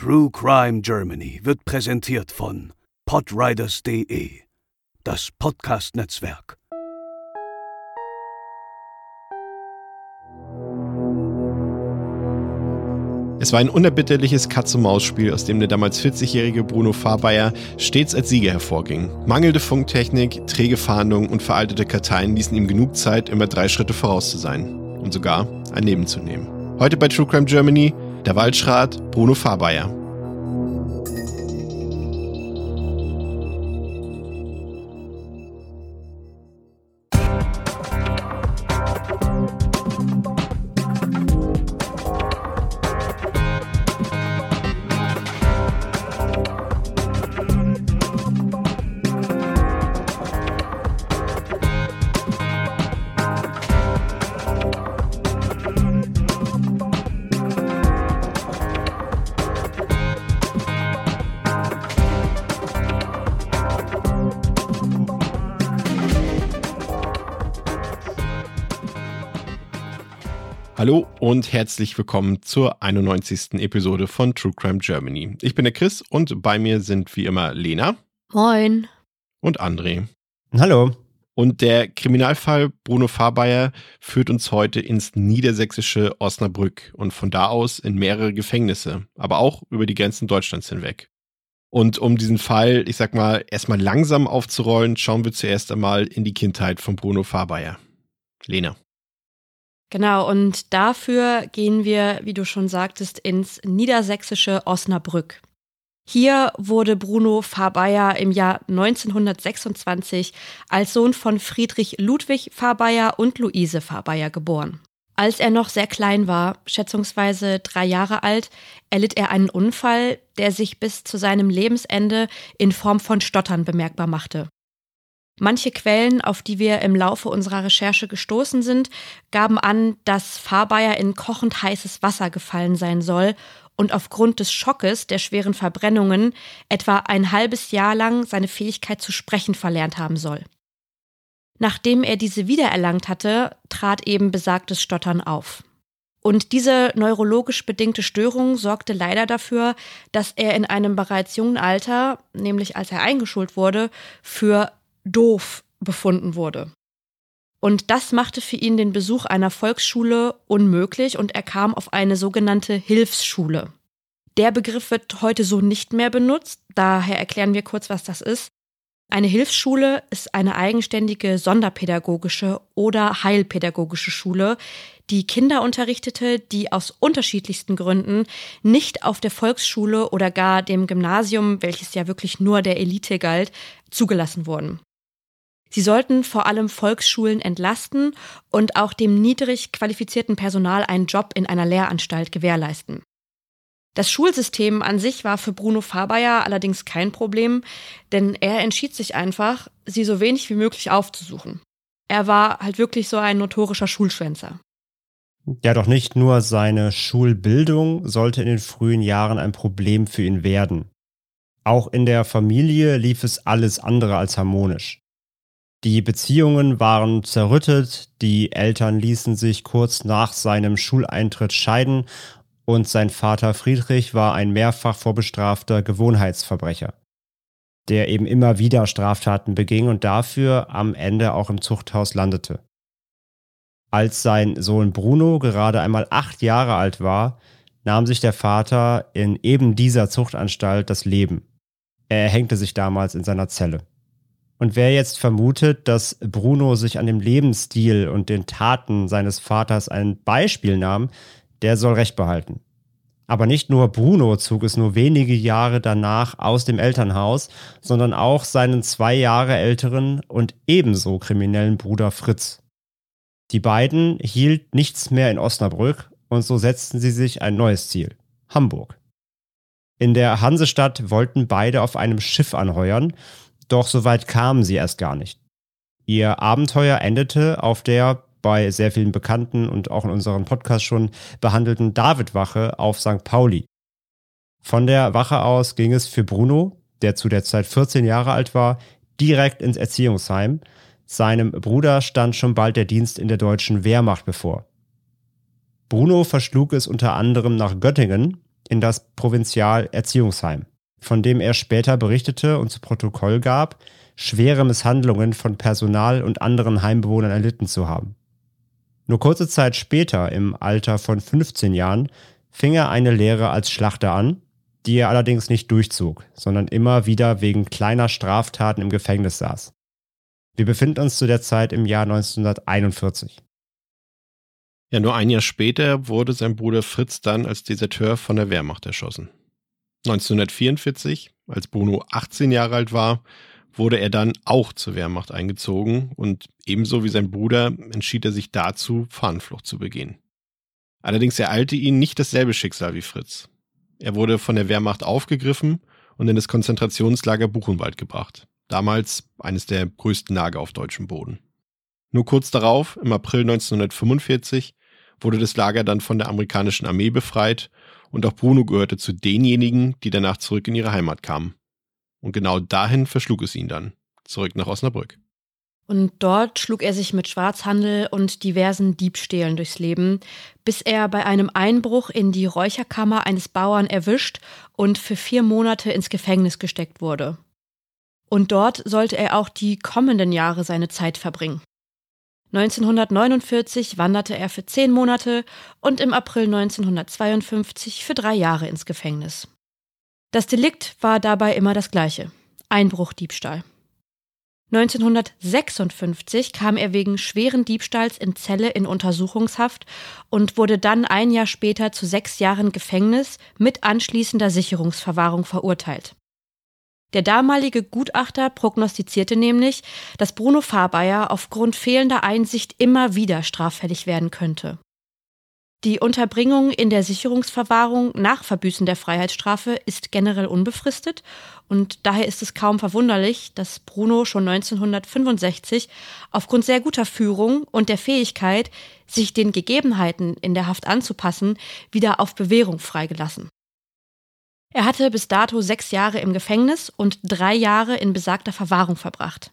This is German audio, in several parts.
True Crime Germany wird präsentiert von podriders.de, das Podcast-Netzwerk. Es war ein unerbitterliches Katz-und-Maus-Spiel, aus dem der damals 40-jährige Bruno Fahrbayer stets als Sieger hervorging. Mangelnde Funktechnik, träge Fahndung und veraltete Karteien ließen ihm genug Zeit, immer drei Schritte voraus zu sein und sogar ein Leben zu nehmen. Heute bei True Crime Germany der Waldschrat Bruno Fahrbayer. Und herzlich willkommen zur 91. Episode von True Crime Germany. Ich bin der Chris und bei mir sind wie immer Lena. Moin. Und André. Hallo. Und der Kriminalfall Bruno Fahrbayer führt uns heute ins niedersächsische Osnabrück und von da aus in mehrere Gefängnisse, aber auch über die Grenzen Deutschlands hinweg. Und um diesen Fall, ich sag mal, erstmal langsam aufzurollen, schauen wir zuerst einmal in die Kindheit von Bruno Fahrbayer. Lena. Genau, und dafür gehen wir, wie du schon sagtest, ins niedersächsische Osnabrück. Hier wurde Bruno Fahrbayer im Jahr 1926 als Sohn von Friedrich Ludwig Fahrbayer und Luise Fahrbayer geboren. Als er noch sehr klein war, schätzungsweise drei Jahre alt, erlitt er einen Unfall, der sich bis zu seinem Lebensende in Form von Stottern bemerkbar machte. Manche Quellen, auf die wir im Laufe unserer Recherche gestoßen sind, gaben an, dass Fahrbayer in kochend heißes Wasser gefallen sein soll und aufgrund des Schockes der schweren Verbrennungen etwa ein halbes Jahr lang seine Fähigkeit zu sprechen verlernt haben soll. Nachdem er diese wiedererlangt hatte, trat eben besagtes Stottern auf. Und diese neurologisch bedingte Störung sorgte leider dafür, dass er in einem bereits jungen Alter, nämlich als er eingeschult wurde, für doof befunden wurde. Und das machte für ihn den Besuch einer Volksschule unmöglich und er kam auf eine sogenannte Hilfsschule. Der Begriff wird heute so nicht mehr benutzt, daher erklären wir kurz, was das ist. Eine Hilfsschule ist eine eigenständige sonderpädagogische oder heilpädagogische Schule, die Kinder unterrichtete, die aus unterschiedlichsten Gründen nicht auf der Volksschule oder gar dem Gymnasium, welches ja wirklich nur der Elite galt, zugelassen wurden. Sie sollten vor allem Volksschulen entlasten und auch dem niedrig qualifizierten Personal einen Job in einer Lehranstalt gewährleisten. Das Schulsystem an sich war für Bruno Fahrbayer allerdings kein Problem, denn er entschied sich einfach, sie so wenig wie möglich aufzusuchen. Er war halt wirklich so ein notorischer Schulschwänzer. Ja, doch nicht nur seine Schulbildung sollte in den frühen Jahren ein Problem für ihn werden. Auch in der Familie lief es alles andere als harmonisch. Die Beziehungen waren zerrüttet, die Eltern ließen sich kurz nach seinem Schuleintritt scheiden und sein Vater Friedrich war ein mehrfach vorbestrafter Gewohnheitsverbrecher, der eben immer wieder Straftaten beging und dafür am Ende auch im Zuchthaus landete. Als sein Sohn Bruno gerade einmal acht Jahre alt war, nahm sich der Vater in eben dieser Zuchtanstalt das Leben. Er erhängte sich damals in seiner Zelle. Und wer jetzt vermutet, dass Bruno sich an dem Lebensstil und den Taten seines Vaters ein Beispiel nahm, der soll recht behalten. Aber nicht nur Bruno zog es nur wenige Jahre danach aus dem Elternhaus, sondern auch seinen zwei Jahre älteren und ebenso kriminellen Bruder Fritz. Die beiden hielt nichts mehr in Osnabrück und so setzten sie sich ein neues Ziel, Hamburg. In der Hansestadt wollten beide auf einem Schiff anheuern, doch so weit kamen sie erst gar nicht. Ihr Abenteuer endete auf der bei sehr vielen Bekannten und auch in unserem Podcast schon behandelten Davidwache auf St. Pauli. Von der Wache aus ging es für Bruno, der zu der Zeit 14 Jahre alt war, direkt ins Erziehungsheim. Seinem Bruder stand schon bald der Dienst in der deutschen Wehrmacht bevor. Bruno verschlug es unter anderem nach Göttingen, in das Provinzialerziehungsheim, von dem er später berichtete und zu Protokoll gab, schwere Misshandlungen von Personal und anderen Heimbewohnern erlitten zu haben. Nur kurze Zeit später, im Alter von 15 Jahren, fing er eine Lehre als Schlachter an, die er allerdings nicht durchzog, sondern immer wieder wegen kleiner Straftaten im Gefängnis saß. Wir befinden uns zu der Zeit im Jahr 1941. Ja, nur ein Jahr später wurde sein Bruder Fritz dann als Deserteur von der Wehrmacht erschossen. 1944, als Bruno 18 Jahre alt war, wurde er dann auch zur Wehrmacht eingezogen und ebenso wie sein Bruder entschied er sich dazu, Fahnenflucht zu begehen. Allerdings ereilte ihn nicht dasselbe Schicksal wie Fritz. Er wurde von der Wehrmacht aufgegriffen und in das Konzentrationslager Buchenwald gebracht. Damals eines der größten Lager auf deutschem Boden. Nur kurz darauf, im April 1945, wurde das Lager dann von der amerikanischen Armee befreit und auch Bruno gehörte zu denjenigen, die danach zurück in ihre Heimat kamen. Und genau dahin verschlug es ihn dann, zurück nach Osnabrück. Und dort schlug er sich mit Schwarzhandel und diversen Diebstählen durchs Leben, bis er bei einem Einbruch in die Räucherkammer eines Bauern erwischt und für vier Monate ins Gefängnis gesteckt wurde. Und dort sollte er auch die kommenden Jahre seine Zeit verbringen. 1949 wanderte er für zehn Monate und im April 1952 für drei Jahre ins Gefängnis. Das Delikt war dabei immer das gleiche Einbruchdiebstahl. 1956 kam er wegen schweren Diebstahls in Zelle in Untersuchungshaft und wurde dann ein Jahr später zu sechs Jahren Gefängnis mit anschließender Sicherungsverwahrung verurteilt. Der damalige Gutachter prognostizierte nämlich, dass Bruno Fahrbayer aufgrund fehlender Einsicht immer wieder straffällig werden könnte. Die Unterbringung in der Sicherungsverwahrung nach Verbüßen der Freiheitsstrafe ist generell unbefristet und daher ist es kaum verwunderlich, dass Bruno schon 1965 aufgrund sehr guter Führung und der Fähigkeit, sich den Gegebenheiten in der Haft anzupassen, wieder auf Bewährung freigelassen. Er hatte bis dato sechs Jahre im Gefängnis und drei Jahre in besagter Verwahrung verbracht.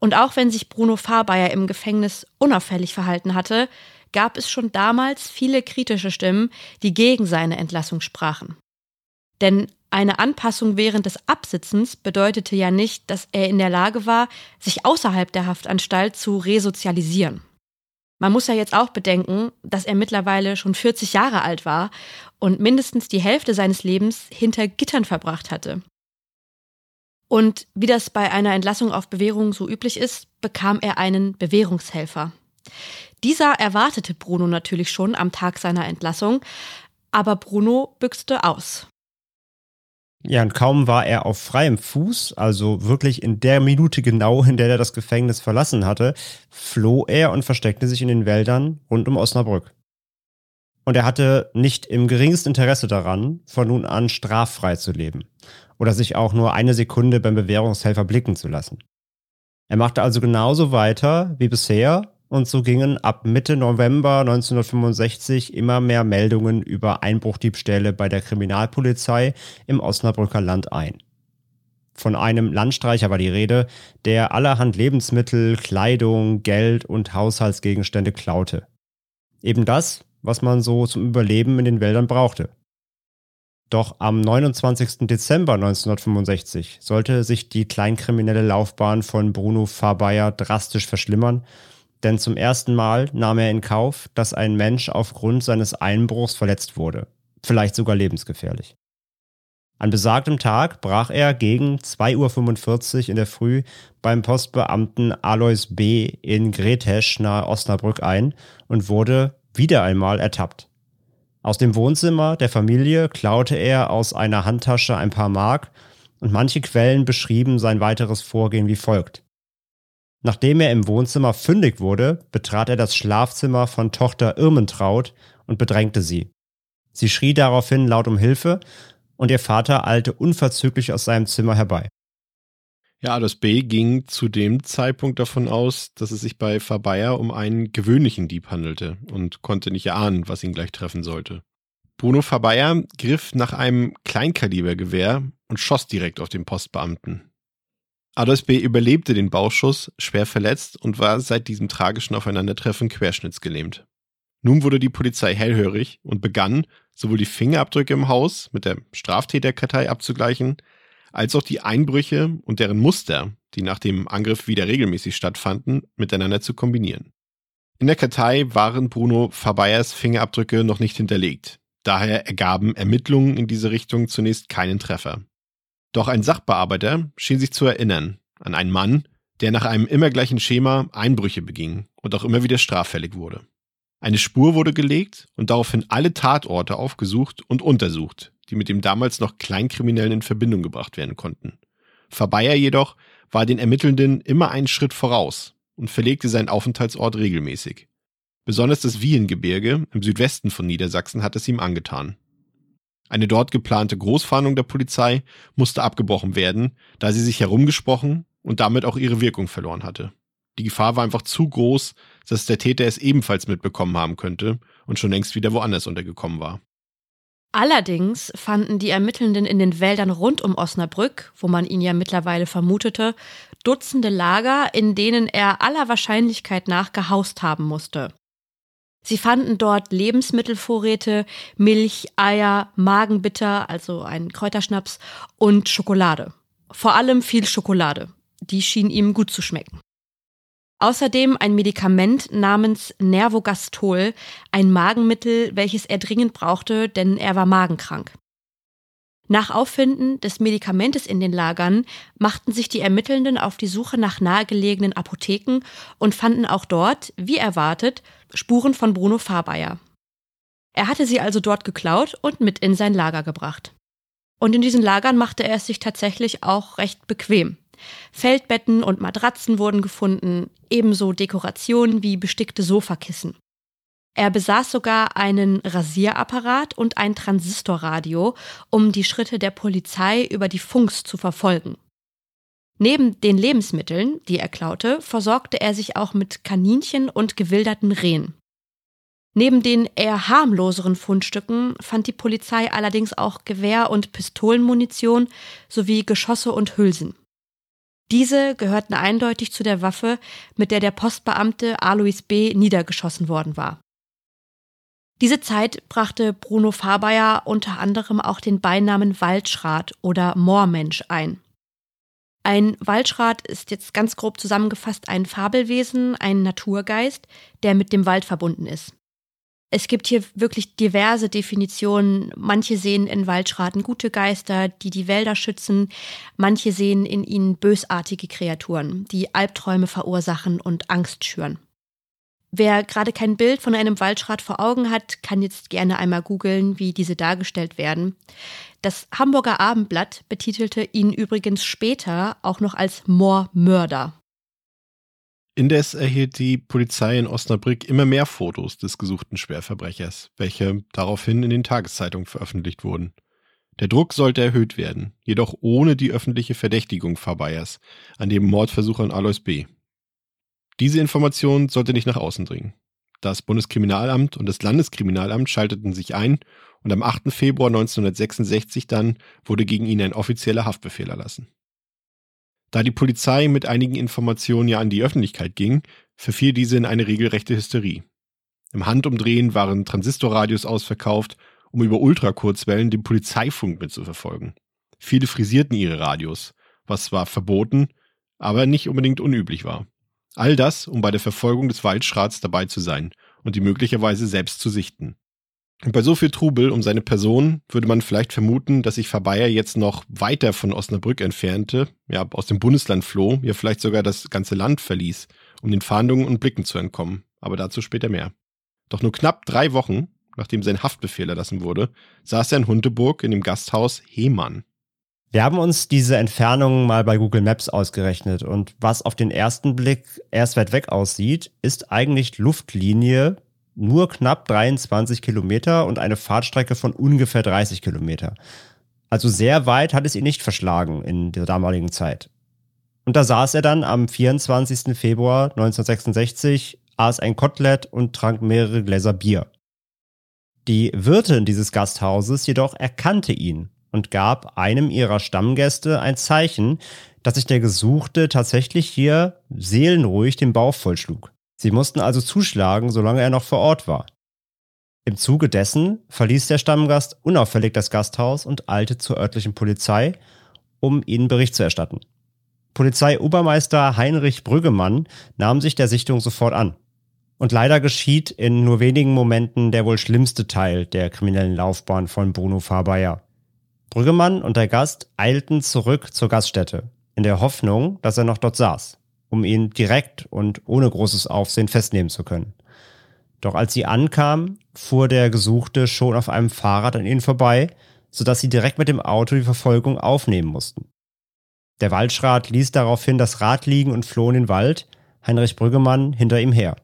Und auch wenn sich Bruno Fahrbayer im Gefängnis unauffällig verhalten hatte, gab es schon damals viele kritische Stimmen, die gegen seine Entlassung sprachen. Denn eine Anpassung während des Absitzens bedeutete ja nicht, dass er in der Lage war, sich außerhalb der Haftanstalt zu resozialisieren. Man muss ja jetzt auch bedenken, dass er mittlerweile schon 40 Jahre alt war und mindestens die Hälfte seines Lebens hinter Gittern verbracht hatte. Und wie das bei einer Entlassung auf Bewährung so üblich ist, bekam er einen Bewährungshelfer. Dieser erwartete Bruno natürlich schon am Tag seiner Entlassung, aber Bruno büchste aus. Ja, und kaum war er auf freiem Fuß, also wirklich in der Minute genau, in der er das Gefängnis verlassen hatte, floh er und versteckte sich in den Wäldern rund um Osnabrück. Und er hatte nicht im geringsten Interesse daran, von nun an straffrei zu leben oder sich auch nur eine Sekunde beim Bewährungshelfer blicken zu lassen. Er machte also genauso weiter wie bisher und so gingen ab Mitte November 1965 immer mehr Meldungen über Einbruchdiebstähle bei der Kriminalpolizei im Osnabrücker Land ein. Von einem Landstreicher war die Rede, der allerhand Lebensmittel, Kleidung, Geld und Haushaltsgegenstände klaute. Eben das, was man so zum Überleben in den Wäldern brauchte. Doch am 29. Dezember 1965 sollte sich die kleinkriminelle Laufbahn von Bruno Fabayer drastisch verschlimmern denn zum ersten Mal nahm er in Kauf, dass ein Mensch aufgrund seines Einbruchs verletzt wurde, vielleicht sogar lebensgefährlich. An besagtem Tag brach er gegen 2.45 Uhr in der Früh beim Postbeamten Alois B. in Gretesch nahe Osnabrück ein und wurde wieder einmal ertappt. Aus dem Wohnzimmer der Familie klaute er aus einer Handtasche ein paar Mark und manche Quellen beschrieben sein weiteres Vorgehen wie folgt. Nachdem er im Wohnzimmer fündig wurde, betrat er das Schlafzimmer von Tochter Irmentraut und bedrängte sie. Sie schrie daraufhin laut um Hilfe und ihr Vater eilte unverzüglich aus seinem Zimmer herbei. Ja, das B ging zu dem Zeitpunkt davon aus, dass es sich bei Fabayer um einen gewöhnlichen Dieb handelte und konnte nicht erahnen, was ihn gleich treffen sollte. Bruno Fabayer griff nach einem Kleinkalibergewehr und schoss direkt auf den Postbeamten. Alois B. überlebte den Bauschuss, schwer verletzt und war seit diesem tragischen Aufeinandertreffen querschnittsgelähmt. Nun wurde die Polizei hellhörig und begann, sowohl die Fingerabdrücke im Haus mit der Straftäterkartei abzugleichen, als auch die Einbrüche und deren Muster, die nach dem Angriff wieder regelmäßig stattfanden, miteinander zu kombinieren. In der Kartei waren Bruno Fabeyers Fingerabdrücke noch nicht hinterlegt. Daher ergaben Ermittlungen in diese Richtung zunächst keinen Treffer. Doch ein Sachbearbeiter schien sich zu erinnern an einen Mann, der nach einem immer gleichen Schema Einbrüche beging und auch immer wieder straffällig wurde. Eine Spur wurde gelegt und daraufhin alle Tatorte aufgesucht und untersucht, die mit dem damals noch Kleinkriminellen in Verbindung gebracht werden konnten. Verbeyer jedoch war den Ermittelnden immer einen Schritt voraus und verlegte seinen Aufenthaltsort regelmäßig. Besonders das Wiehengebirge im Südwesten von Niedersachsen hat es ihm angetan. Eine dort geplante Großfahndung der Polizei musste abgebrochen werden, da sie sich herumgesprochen und damit auch ihre Wirkung verloren hatte. Die Gefahr war einfach zu groß, dass der Täter es ebenfalls mitbekommen haben könnte und schon längst wieder woanders untergekommen war. Allerdings fanden die Ermittelnden in den Wäldern rund um Osnabrück, wo man ihn ja mittlerweile vermutete, Dutzende Lager, in denen er aller Wahrscheinlichkeit nach gehaust haben musste. Sie fanden dort Lebensmittelvorräte, Milch, Eier, Magenbitter, also einen Kräuterschnaps und Schokolade. Vor allem viel Schokolade. Die schien ihm gut zu schmecken. Außerdem ein Medikament namens Nervogastol, ein Magenmittel, welches er dringend brauchte, denn er war magenkrank. Nach Auffinden des Medikamentes in den Lagern machten sich die Ermittelnden auf die Suche nach nahegelegenen Apotheken und fanden auch dort, wie erwartet, Spuren von Bruno Fahrbayer. Er hatte sie also dort geklaut und mit in sein Lager gebracht. Und in diesen Lagern machte er es sich tatsächlich auch recht bequem. Feldbetten und Matratzen wurden gefunden, ebenso Dekorationen wie bestickte Sofakissen. Er besaß sogar einen Rasierapparat und ein Transistorradio, um die Schritte der Polizei über die Funks zu verfolgen. Neben den Lebensmitteln, die er klaute, versorgte er sich auch mit Kaninchen und gewilderten Rehen. Neben den eher harmloseren Fundstücken fand die Polizei allerdings auch Gewehr- und Pistolenmunition sowie Geschosse und Hülsen. Diese gehörten eindeutig zu der Waffe, mit der der Postbeamte Alois B. niedergeschossen worden war. Diese Zeit brachte Bruno Fahrbayer unter anderem auch den Beinamen Waldschrat oder Moormensch ein. Ein Waldschrat ist jetzt ganz grob zusammengefasst ein Fabelwesen, ein Naturgeist, der mit dem Wald verbunden ist. Es gibt hier wirklich diverse Definitionen. Manche sehen in Waldschraten gute Geister, die die Wälder schützen. Manche sehen in ihnen bösartige Kreaturen, die Albträume verursachen und Angst schüren. Wer gerade kein Bild von einem Waldschrat vor Augen hat, kann jetzt gerne einmal googeln, wie diese dargestellt werden. Das Hamburger Abendblatt betitelte ihn übrigens später auch noch als Moormörder. Indes erhielt die Polizei in Osnabrück immer mehr Fotos des gesuchten Schwerverbrechers, welche daraufhin in den Tageszeitungen veröffentlicht wurden. Der Druck sollte erhöht werden, jedoch ohne die öffentliche Verdächtigung Fabeyers an dem Mordversuch an Alois B. Diese Information sollte nicht nach außen dringen. Das Bundeskriminalamt und das Landeskriminalamt schalteten sich ein und am 8. Februar 1966 dann wurde gegen ihn ein offizieller Haftbefehl erlassen. Da die Polizei mit einigen Informationen ja an die Öffentlichkeit ging, verfiel diese in eine regelrechte Hysterie. Im Handumdrehen waren Transistorradios ausverkauft, um über Ultrakurzwellen den Polizeifunk mitzuverfolgen. Viele frisierten ihre Radios, was zwar verboten, aber nicht unbedingt unüblich war. All das, um bei der Verfolgung des Waldschrats dabei zu sein und die möglicherweise selbst zu sichten. Und bei so viel Trubel um seine Person würde man vielleicht vermuten, dass sich Verbeyer jetzt noch weiter von Osnabrück entfernte, ja, aus dem Bundesland floh, ja vielleicht sogar das ganze Land verließ, um den Fahndungen und Blicken zu entkommen. Aber dazu später mehr. Doch nur knapp drei Wochen, nachdem sein Haftbefehl erlassen wurde, saß er in Hundeburg in dem Gasthaus Hemann. Wir haben uns diese Entfernung mal bei Google Maps ausgerechnet und was auf den ersten Blick erst weit weg aussieht, ist eigentlich Luftlinie nur knapp 23 Kilometer und eine Fahrtstrecke von ungefähr 30 Kilometer. Also sehr weit hat es ihn nicht verschlagen in der damaligen Zeit. Und da saß er dann am 24. Februar 1966, aß ein Kotelett und trank mehrere Gläser Bier. Die Wirtin dieses Gasthauses jedoch erkannte ihn und gab einem ihrer Stammgäste ein Zeichen, dass sich der Gesuchte tatsächlich hier seelenruhig den Bauch vollschlug. Sie mussten also zuschlagen, solange er noch vor Ort war. Im Zuge dessen verließ der Stammgast unauffällig das Gasthaus und eilte zur örtlichen Polizei, um ihnen Bericht zu erstatten. Polizeiobermeister Heinrich Brüggemann nahm sich der Sichtung sofort an. Und leider geschieht in nur wenigen Momenten der wohl schlimmste Teil der kriminellen Laufbahn von Bruno Fabayer. Brüggemann und der Gast eilten zurück zur Gaststätte, in der Hoffnung, dass er noch dort saß, um ihn direkt und ohne großes Aufsehen festnehmen zu können. Doch als sie ankamen, fuhr der Gesuchte schon auf einem Fahrrad an ihnen vorbei, sodass sie direkt mit dem Auto die Verfolgung aufnehmen mussten. Der Waldschrat ließ daraufhin das Rad liegen und floh in den Wald, Heinrich Brüggemann hinter ihm her.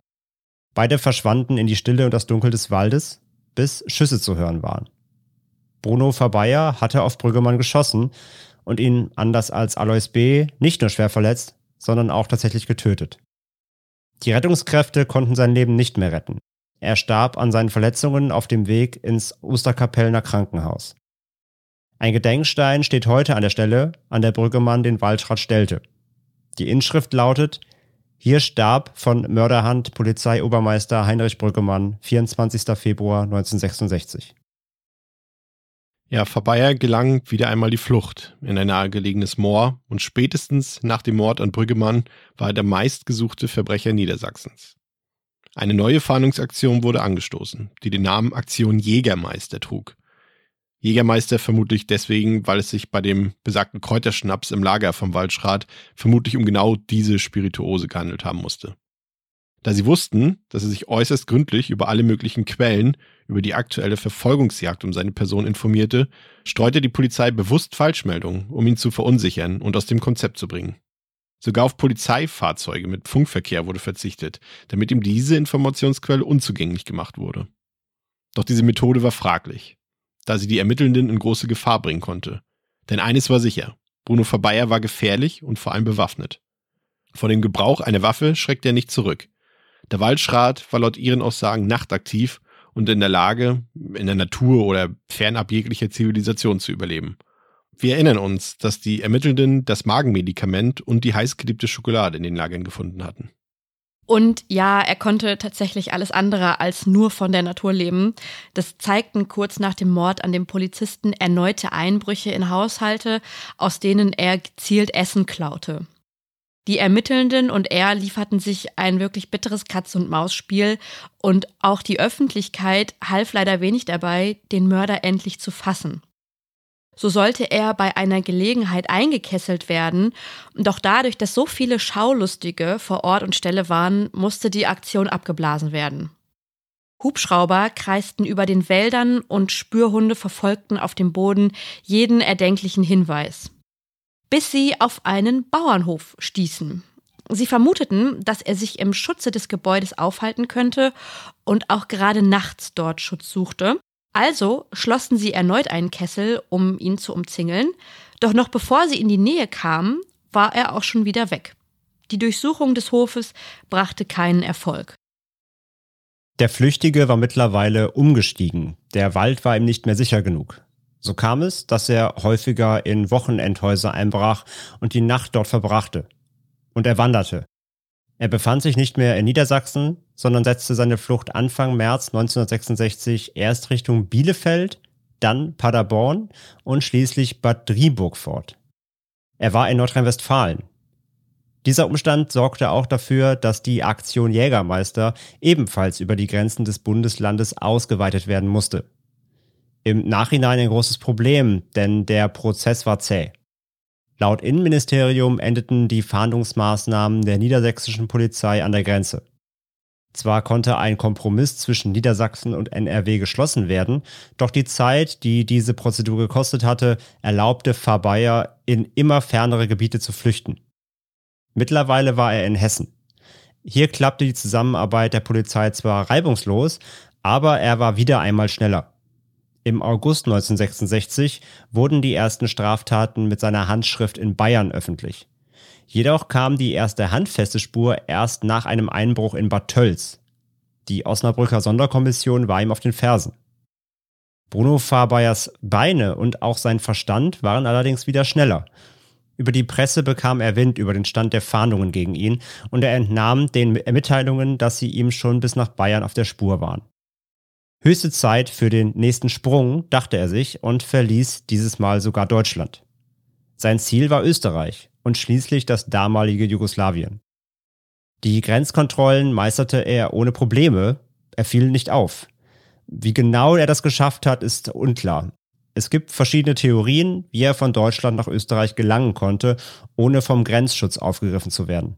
Beide verschwanden in die Stille und das Dunkel des Waldes, bis Schüsse zu hören waren. Bruno Verbeyer hatte auf Brüggemann geschossen und ihn, anders als Alois B., nicht nur schwer verletzt, sondern auch tatsächlich getötet. Die Rettungskräfte konnten sein Leben nicht mehr retten. Er starb an seinen Verletzungen auf dem Weg ins Osterkapellner Krankenhaus. Ein Gedenkstein steht heute an der Stelle, an der Brüggemann den Waldschrat stellte. Die Inschrift lautet hier starb von Mörderhand Polizeiobermeister Heinrich Brüggemann, 24. Februar 1966. Ja, Verbeyer gelang wieder einmal die Flucht in ein nahegelegenes Moor und spätestens nach dem Mord an Brüggemann war er der meistgesuchte Verbrecher Niedersachsens. Eine neue Fahndungsaktion wurde angestoßen, die den Namen Aktion Jägermeister trug. Jägermeister vermutlich deswegen, weil es sich bei dem besagten Kräuterschnaps im Lager vom Waldschrat vermutlich um genau diese Spirituose gehandelt haben musste. Da sie wussten, dass er sich äußerst gründlich über alle möglichen Quellen über die aktuelle Verfolgungsjagd um seine Person informierte, streute die Polizei bewusst Falschmeldungen, um ihn zu verunsichern und aus dem Konzept zu bringen. Sogar auf Polizeifahrzeuge mit Funkverkehr wurde verzichtet, damit ihm diese Informationsquelle unzugänglich gemacht wurde. Doch diese Methode war fraglich da sie die Ermittelnden in große Gefahr bringen konnte. Denn eines war sicher, Bruno Verbeyer war gefährlich und vor allem bewaffnet. Vor dem Gebrauch einer Waffe schreckte er nicht zurück. Der Waldschrat war laut ihren Aussagen nachtaktiv und in der Lage, in der Natur oder fernab jeglicher Zivilisation zu überleben. Wir erinnern uns, dass die Ermittelnden das Magenmedikament und die heißgeliebte Schokolade in den Lagern gefunden hatten. Und ja, er konnte tatsächlich alles andere als nur von der Natur leben. Das zeigten kurz nach dem Mord an dem Polizisten erneute Einbrüche in Haushalte, aus denen er gezielt Essen klaute. Die Ermittelnden und er lieferten sich ein wirklich bitteres Katz-und-Maus-Spiel und auch die Öffentlichkeit half leider wenig dabei, den Mörder endlich zu fassen. So sollte er bei einer Gelegenheit eingekesselt werden. Doch dadurch, dass so viele Schaulustige vor Ort und Stelle waren, musste die Aktion abgeblasen werden. Hubschrauber kreisten über den Wäldern und Spürhunde verfolgten auf dem Boden jeden erdenklichen Hinweis. Bis sie auf einen Bauernhof stießen. Sie vermuteten, dass er sich im Schutze des Gebäudes aufhalten könnte und auch gerade nachts dort Schutz suchte. Also schlossen sie erneut einen Kessel, um ihn zu umzingeln, doch noch bevor sie in die Nähe kamen, war er auch schon wieder weg. Die Durchsuchung des Hofes brachte keinen Erfolg. Der Flüchtige war mittlerweile umgestiegen. Der Wald war ihm nicht mehr sicher genug. So kam es, dass er häufiger in Wochenendhäuser einbrach und die Nacht dort verbrachte. Und er wanderte. Er befand sich nicht mehr in Niedersachsen, sondern setzte seine Flucht Anfang März 1966 erst Richtung Bielefeld, dann Paderborn und schließlich Bad Driburg fort. Er war in Nordrhein-Westfalen. Dieser Umstand sorgte auch dafür, dass die Aktion Jägermeister ebenfalls über die Grenzen des Bundeslandes ausgeweitet werden musste. Im Nachhinein ein großes Problem, denn der Prozess war zäh. Laut Innenministerium endeten die Fahndungsmaßnahmen der niedersächsischen Polizei an der Grenze. Zwar konnte ein Kompromiss zwischen Niedersachsen und NRW geschlossen werden, doch die Zeit, die diese Prozedur gekostet hatte, erlaubte Fabayer in immer fernere Gebiete zu flüchten. Mittlerweile war er in Hessen. Hier klappte die Zusammenarbeit der Polizei zwar reibungslos, aber er war wieder einmal schneller. Im August 1966 wurden die ersten Straftaten mit seiner Handschrift in Bayern öffentlich. Jedoch kam die erste handfeste Spur erst nach einem Einbruch in Bad Tölz. Die Osnabrücker Sonderkommission war ihm auf den Fersen. Bruno Fabeyers Beine und auch sein Verstand waren allerdings wieder schneller. Über die Presse bekam er Wind über den Stand der Fahndungen gegen ihn und er entnahm den Mitteilungen, dass sie ihm schon bis nach Bayern auf der Spur waren. Höchste Zeit für den nächsten Sprung, dachte er sich und verließ dieses Mal sogar Deutschland. Sein Ziel war Österreich und schließlich das damalige Jugoslawien. Die Grenzkontrollen meisterte er ohne Probleme, er fiel nicht auf. Wie genau er das geschafft hat, ist unklar. Es gibt verschiedene Theorien, wie er von Deutschland nach Österreich gelangen konnte, ohne vom Grenzschutz aufgegriffen zu werden.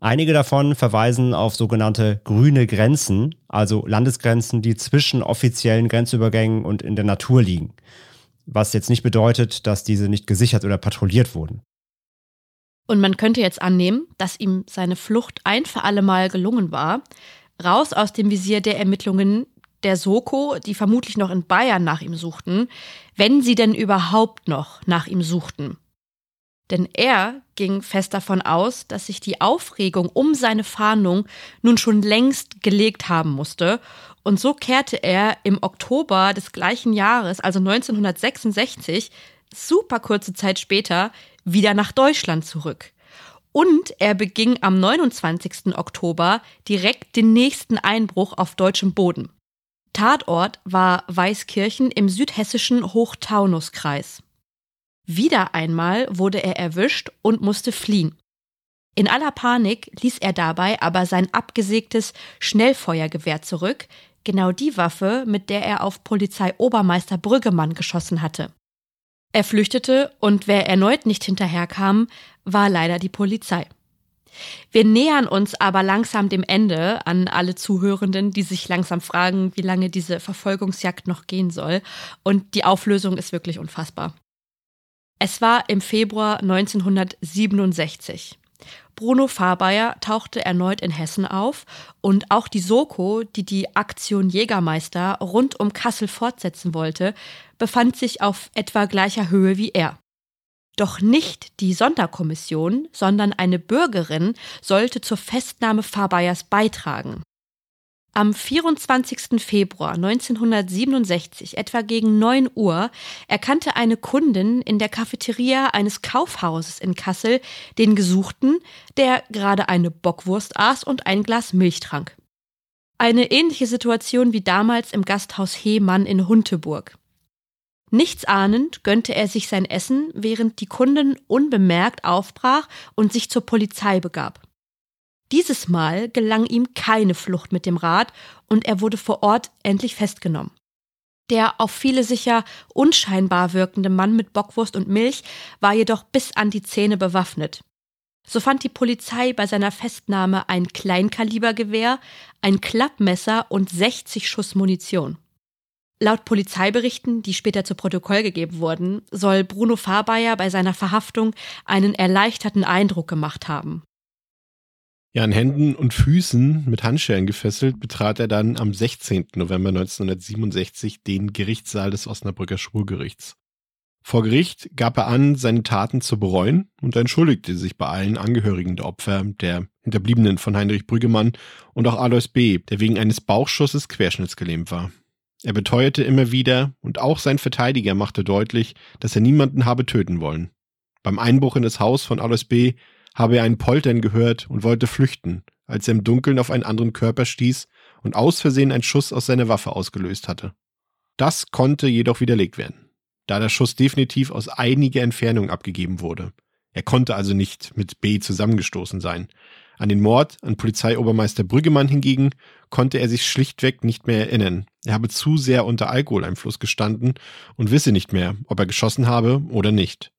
Einige davon verweisen auf sogenannte grüne Grenzen, also Landesgrenzen, die zwischen offiziellen Grenzübergängen und in der Natur liegen. Was jetzt nicht bedeutet, dass diese nicht gesichert oder patrouilliert wurden. Und man könnte jetzt annehmen, dass ihm seine Flucht ein für alle Mal gelungen war, raus aus dem Visier der Ermittlungen der Soko, die vermutlich noch in Bayern nach ihm suchten, wenn sie denn überhaupt noch nach ihm suchten. Denn er ging fest davon aus, dass sich die Aufregung um seine Fahndung nun schon längst gelegt haben musste, und so kehrte er im Oktober des gleichen Jahres, also 1966, super kurze Zeit später, wieder nach Deutschland zurück. Und er beging am 29. Oktober direkt den nächsten Einbruch auf deutschem Boden. Tatort war Weißkirchen im südhessischen Hochtaunuskreis. Wieder einmal wurde er erwischt und musste fliehen. In aller Panik ließ er dabei aber sein abgesägtes Schnellfeuergewehr zurück, genau die Waffe, mit der er auf Polizeiobermeister Brüggemann geschossen hatte. Er flüchtete und wer erneut nicht hinterherkam, war leider die Polizei. Wir nähern uns aber langsam dem Ende an alle Zuhörenden, die sich langsam fragen, wie lange diese Verfolgungsjagd noch gehen soll. Und die Auflösung ist wirklich unfassbar. Es war im Februar 1967. Bruno Fahrbayer tauchte erneut in Hessen auf und auch die Soko, die die Aktion Jägermeister rund um Kassel fortsetzen wollte, befand sich auf etwa gleicher Höhe wie er. Doch nicht die Sonderkommission, sondern eine Bürgerin sollte zur Festnahme Fahrbayers beitragen. Am 24. Februar 1967, etwa gegen 9 Uhr, erkannte eine Kundin in der Cafeteria eines Kaufhauses in Kassel den Gesuchten, der gerade eine Bockwurst aß und ein Glas Milch trank. Eine ähnliche Situation wie damals im Gasthaus Hehmann in Hunteburg. Nichtsahnend gönnte er sich sein Essen, während die Kundin unbemerkt aufbrach und sich zur Polizei begab. Dieses Mal gelang ihm keine Flucht mit dem Rad und er wurde vor Ort endlich festgenommen. Der auf viele sicher unscheinbar wirkende Mann mit Bockwurst und Milch war jedoch bis an die Zähne bewaffnet. So fand die Polizei bei seiner Festnahme ein Kleinkalibergewehr, ein Klappmesser und 60 Schuss Munition. Laut Polizeiberichten, die später zu Protokoll gegeben wurden, soll Bruno Fahrbayer bei seiner Verhaftung einen erleichterten Eindruck gemacht haben. Ja, an Händen und Füßen mit Handschellen gefesselt betrat er dann am 16. November 1967 den Gerichtssaal des Osnabrücker Schwurgerichts. Vor Gericht gab er an, seine Taten zu bereuen und entschuldigte sich bei allen Angehörigen der Opfer, der Hinterbliebenen von Heinrich Brüggemann und auch Alois B., der wegen eines Bauchschusses querschnittsgelähmt war. Er beteuerte immer wieder und auch sein Verteidiger machte deutlich, dass er niemanden habe töten wollen. Beim Einbruch in das Haus von Alois B. habe er ein Poltern gehört und wollte flüchten, als er im Dunkeln auf einen anderen Körper stieß und aus Versehen einen Schuss aus seiner Waffe ausgelöst hatte. Das konnte jedoch widerlegt werden, da der Schuss definitiv aus einiger Entfernung abgegeben wurde. Er konnte also nicht mit B zusammengestoßen sein. An den Mord an Polizeiobermeister Brüggemann hingegen konnte er sich schlichtweg nicht mehr erinnern. Er habe zu sehr unter Alkoholeinfluss gestanden und wisse nicht mehr, ob er geschossen habe oder nicht.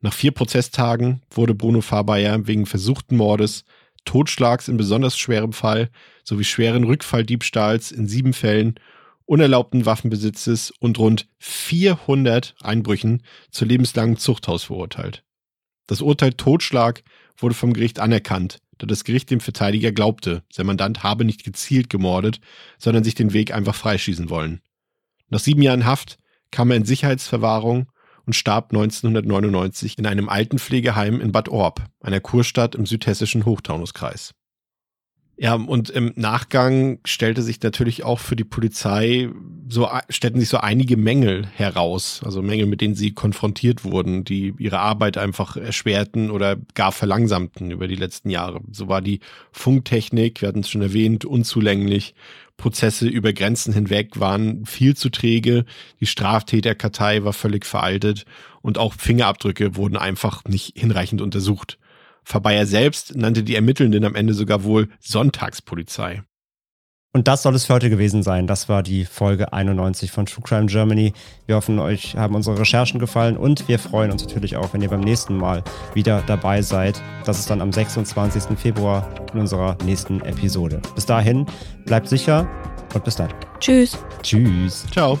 Nach vier Prozesstagen wurde Bruno Fahrbayer wegen versuchten Mordes, Totschlags in besonders schwerem Fall sowie schweren Rückfalldiebstahls in sieben Fällen, unerlaubten Waffenbesitzes und rund 400 Einbrüchen zu lebenslangen Zuchthaus verurteilt. Das Urteil Totschlag wurde vom Gericht anerkannt, da das Gericht dem Verteidiger glaubte, sein Mandant habe nicht gezielt gemordet, sondern sich den Weg einfach freischießen wollen. Nach sieben Jahren Haft kam er in Sicherheitsverwahrung und starb 1999 in einem Altenpflegeheim in Bad Orb, einer Kurstadt im südhessischen Hochtaunuskreis. Ja, und im Nachgang stellte sich natürlich auch für die Polizei so, stellten sich so einige Mängel heraus. Also Mängel, mit denen sie konfrontiert wurden, die ihre Arbeit einfach erschwerten oder gar verlangsamten über die letzten Jahre. So war die Funktechnik, wir hatten es schon erwähnt, unzulänglich. Prozesse über Grenzen hinweg waren viel zu träge. Die Straftäterkartei war völlig veraltet und auch Fingerabdrücke wurden einfach nicht hinreichend untersucht. Verbeyer selbst nannte die Ermittelnden am Ende sogar wohl Sonntagspolizei. Und das soll es für heute gewesen sein. Das war die Folge 91 von True Crime Germany. Wir hoffen, euch haben unsere Recherchen gefallen und wir freuen uns natürlich auch, wenn ihr beim nächsten Mal wieder dabei seid. Das ist dann am 26. Februar in unserer nächsten Episode. Bis dahin, bleibt sicher und bis dann. Tschüss. Tschüss. Ciao.